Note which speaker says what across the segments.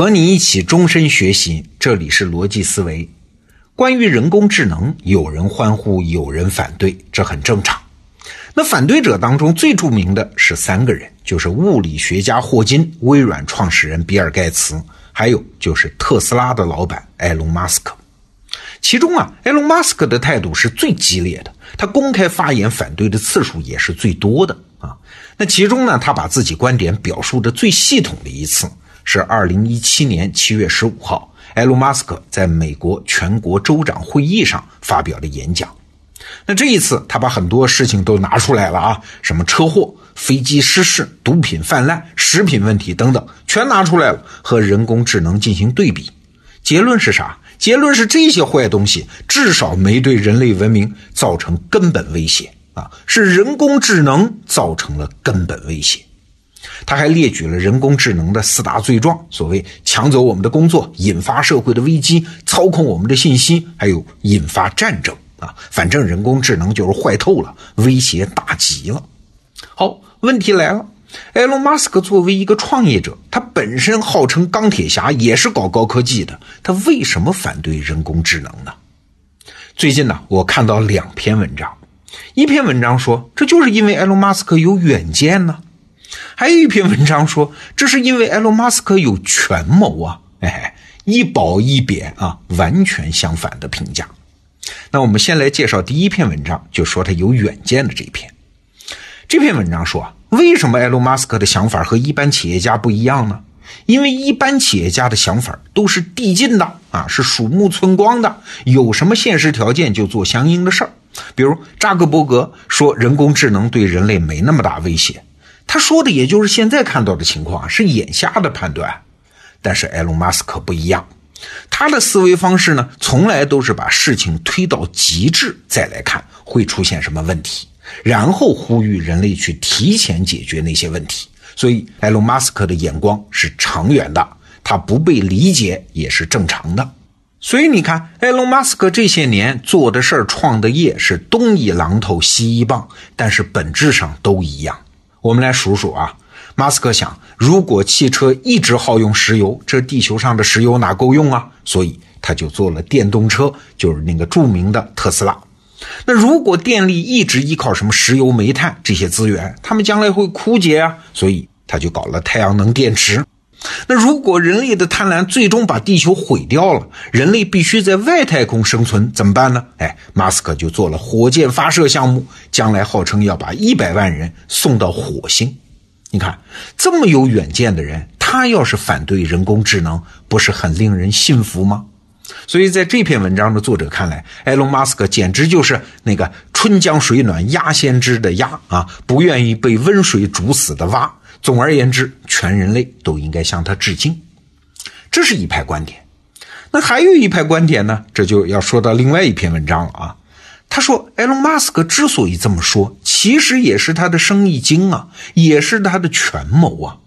Speaker 1: 和你一起终身学习，这里是逻辑思维。关于人工智能，有人欢呼，有人反对，这很正常。那反对者当中最著名的是三个人，就是物理学家霍金、微软创始人比尔盖茨，还有就是特斯拉的老板埃隆·马斯克。其中啊，埃隆·马斯克的态度是最激烈的，他公开发言反对的次数也是最多的啊。那其中呢，他把自己观点表述的最系统的一次是二零一七年七月十五号，埃隆·马斯克在美国全国州长会议上发表的演讲。那这一次，他把很多事情都拿出来了啊，什么车祸、飞机失事、毒品泛滥、食品问题等等，全拿出来了，和人工智能进行对比。结论是啥？结论是这些坏东西至少没对人类文明造成根本威胁。啊，是人工智能造成了根本威胁。他还列举了人工智能的四大罪状：所谓抢走我们的工作、引发社会的危机、操控我们的信息，还有引发战争。啊，反正人工智能就是坏透了，威胁大极了。好，问题来了，埃隆·马斯克作为一个创业者，他本身号称钢铁侠，也是搞高科技的，他为什么反对人工智能呢？最近呢，我看到两篇文章。一篇文章说，这就是因为埃隆·马斯克有远见呢；还有一篇文章说，这是因为埃隆·马斯克有权谋啊！哎，一褒一贬啊，完全相反的评价。那我们先来介绍第一篇文章，就说他有远见的这一篇。这篇文章说，为什么埃隆·马斯克的想法和一般企业家不一样呢？因为一般企业家的想法都是递进的啊，是鼠目寸光的，有什么现实条件就做相应的事儿。比如扎克伯格说人工智能对人类没那么大威胁，他说的也就是现在看到的情况，是眼下的判断。但是埃隆·马斯克不一样，他的思维方式呢，从来都是把事情推到极致再来看会出现什么问题，然后呼吁人类去提前解决那些问题。所以埃隆·马斯克的眼光是长远的，他不被理解也是正常的。所以你看，埃隆·马斯克这些年做的事儿、创的业是东一榔头西一棒，但是本质上都一样。我们来数数啊，马斯克想，如果汽车一直耗用石油，这地球上的石油哪够用啊？所以他就做了电动车，就是那个著名的特斯拉。那如果电力一直依靠什么石油、煤炭这些资源，他们将来会枯竭啊，所以他就搞了太阳能电池。那如果人类的贪婪最终把地球毁掉了，人类必须在外太空生存，怎么办呢？哎，马斯克就做了火箭发射项目，将来号称要把一百万人送到火星。你看，这么有远见的人，他要是反对人工智能，不是很令人信服吗？所以在这篇文章的作者看来，埃隆·马斯克简直就是那个“春江水暖鸭先知”的鸭啊，不愿意被温水煮死的蛙。总而言之，全人类都应该向他致敬，这是一派观点。那还有一派观点呢？这就要说到另外一篇文章了啊。他说，埃隆·马斯克之所以这么说，其实也是他的生意经啊，也是他的权谋啊。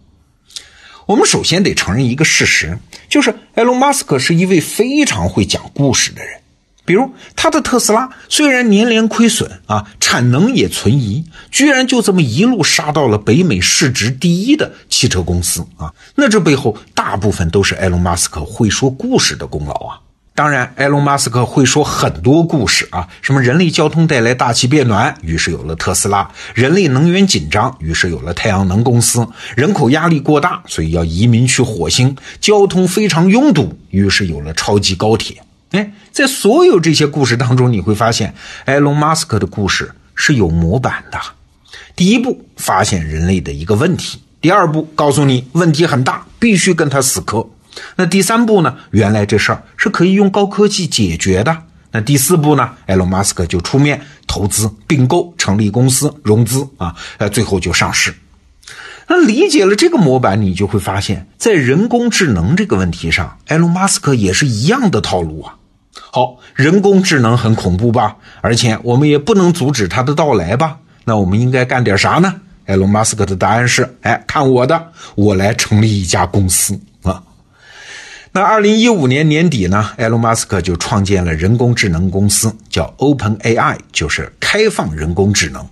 Speaker 1: 我们首先得承认一个事实，就是埃隆·马斯克是一位非常会讲故事的人。比如他的特斯拉虽然年年亏损啊，产能也存疑，居然就这么一路杀到了北美市值第一的汽车公司啊，那这背后大部分都是埃隆·马斯克会说故事的功劳啊。当然，埃隆·马斯克会说很多故事啊，什么人类交通带来大气变暖，于是有了特斯拉；人类能源紧张，于是有了太阳能公司；人口压力过大，所以要移民去火星；交通非常拥堵，于是有了超级高铁。哎，在所有这些故事当中，你会发现，埃隆·马斯克的故事是有模板的。第一步，发现人类的一个问题；第二步，告诉你问题很大，必须跟他死磕。那第三步呢？原来这事儿是可以用高科技解决的。那第四步呢？埃隆·马斯克就出面投资、并购、成立公司、融资啊，呃，最后就上市。那理解了这个模板，你就会发现，在人工智能这个问题上，埃隆·马斯克也是一样的套路啊。好，人工智能很恐怖吧？而且我们也不能阻止它的到来吧？那我们应该干点啥呢？埃隆·马斯克的答案是：哎，看我的，我来成立一家公司啊。那二零一五年年底呢，埃隆·马斯克就创建了人工智能公司，叫 Open AI，就是开放人工智能。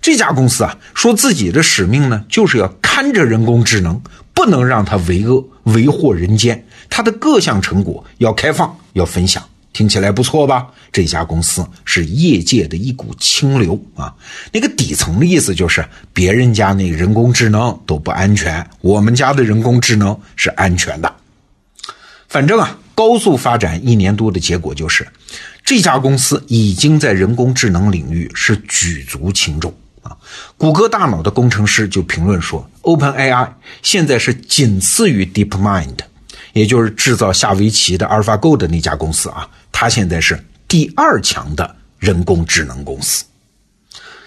Speaker 1: 这家公司啊，说自己的使命呢，就是要看着人工智能，不能让它为恶为祸人间。它的各项成果要开放，要分享。听起来不错吧？这家公司是业界的一股清流啊。那个底层的意思就是，别人家那人工智能都不安全，我们家的人工智能是安全的。反正啊，高速发展一年多的结果就是，这家公司已经在人工智能领域是举足轻重啊。谷歌大脑的工程师就评论说，OpenAI 现在是仅次于 DeepMind，也就是制造下围棋的 AlphaGo 的那家公司啊。它现在是第二强的人工智能公司。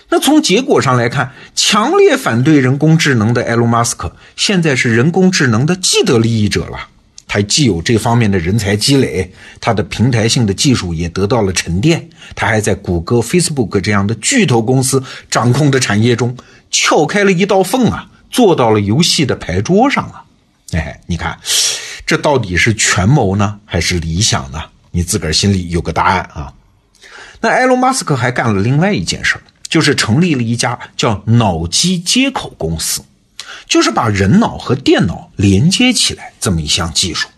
Speaker 1: 那从结果上来看，强烈反对人工智能的埃隆·马斯克现在是人工智能的既得利益者了。他既有这方面的人才积累，他的平台性的技术也得到了沉淀，他还在谷歌、Facebook 这样的巨头公司掌控的产业中撬开了一道缝啊，坐到了游戏的牌桌上了。哎，你看，这到底是权谋呢，还是理想呢？你自个儿心里有个答案啊？那埃隆·马斯克还干了另外一件事儿，就是成立了一家叫脑机接口公司，就是把人脑和电脑连接起来这么一项技术。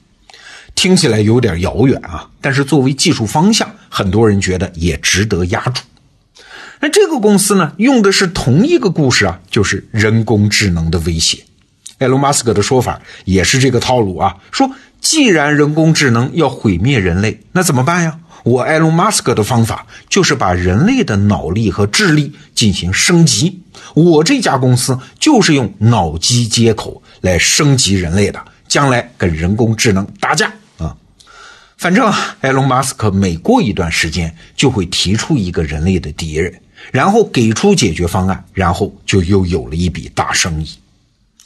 Speaker 1: 听起来有点遥远啊，但是作为技术方向，很多人觉得也值得压住。那这个公司呢，用的是同一个故事啊，就是人工智能的威胁。埃隆·马斯克的说法也是这个套路啊，说。既然人工智能要毁灭人类，那怎么办呀？我埃隆·马斯克的方法就是把人类的脑力和智力进行升级。我这家公司就是用脑机接口来升级人类的，将来跟人工智能打架啊！反正埃隆·马斯克每过一段时间就会提出一个人类的敌人，然后给出解决方案，然后就又有了一笔大生意。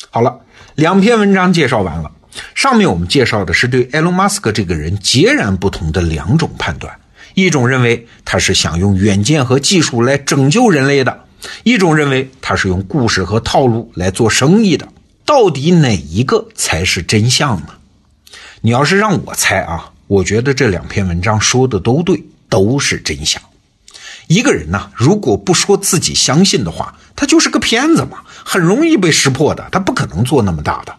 Speaker 1: 好了，两篇文章介绍完了。上面我们介绍的是对埃隆·马斯克这个人截然不同的两种判断：一种认为他是想用远见和技术来拯救人类的；一种认为他是用故事和套路来做生意的。到底哪一个才是真相呢？你要是让我猜啊，我觉得这两篇文章说的都对，都是真相。一个人呢，如果不说自己相信的话，他就是个骗子嘛，很容易被识破的，他不可能做那么大的。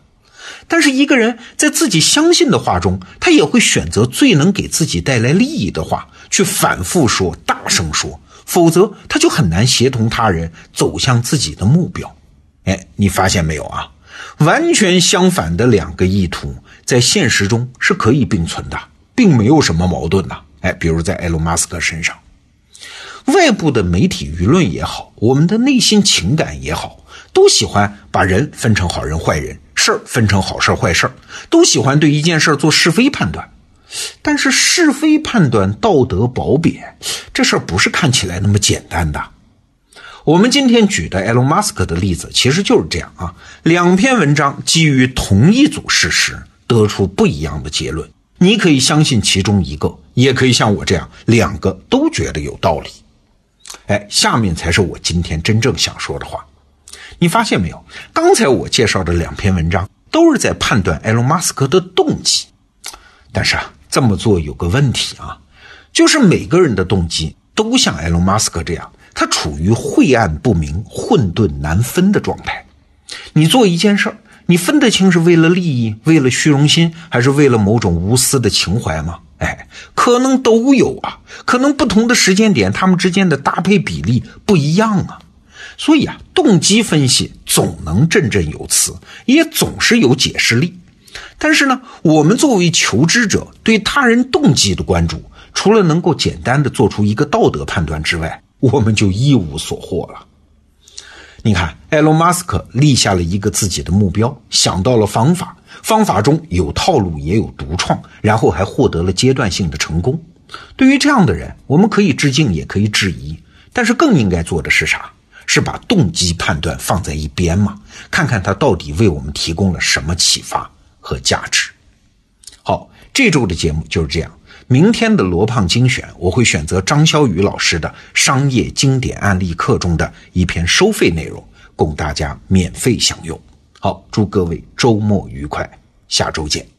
Speaker 1: 但是一个人在自己相信的话中，他也会选择最能给自己带来利益的话去反复说、大声说，否则他就很难协同他人走向自己的目标。哎，你发现没有啊？完全相反的两个意图在现实中是可以并存的，并没有什么矛盾呐。哎，比如在埃隆·马斯克身上，外部的媒体舆论也好，我们的内心情感也好，都喜欢把人分成好人坏人。事儿分成好事坏事儿都喜欢对一件事做是非判断，但是是非判断道德褒贬，这事儿不是看起来那么简单的。我们今天举的埃隆·马斯克的例子其实就是这样啊，两篇文章基于同一组事实得出不一样的结论，你可以相信其中一个，也可以像我这样两个都觉得有道理。哎，下面才是我今天真正想说的话。你发现没有？刚才我介绍的两篇文章都是在判断埃隆·马斯克的动机，但是啊，这么做有个问题啊，就是每个人的动机都像埃隆·马斯克这样，他处于晦暗不明、混沌难分的状态。你做一件事儿，你分得清是为了利益、为了虚荣心，还是为了某种无私的情怀吗？哎，可能都有啊，可能不同的时间点，他们之间的搭配比例不一样啊。所以啊，动机分析总能振振有词，也总是有解释力。但是呢，我们作为求知者，对他人动机的关注，除了能够简单的做出一个道德判断之外，我们就一无所获了。你看，埃隆·马斯克立下了一个自己的目标，想到了方法，方法中有套路，也有独创，然后还获得了阶段性的成功。对于这样的人，我们可以致敬，也可以质疑，但是更应该做的是啥？是把动机判断放在一边嘛？看看他到底为我们提供了什么启发和价值。好，这周的节目就是这样。明天的罗胖精选，我会选择张潇雨老师的商业经典案例课中的一篇收费内容，供大家免费享用。好，祝各位周末愉快，下周见。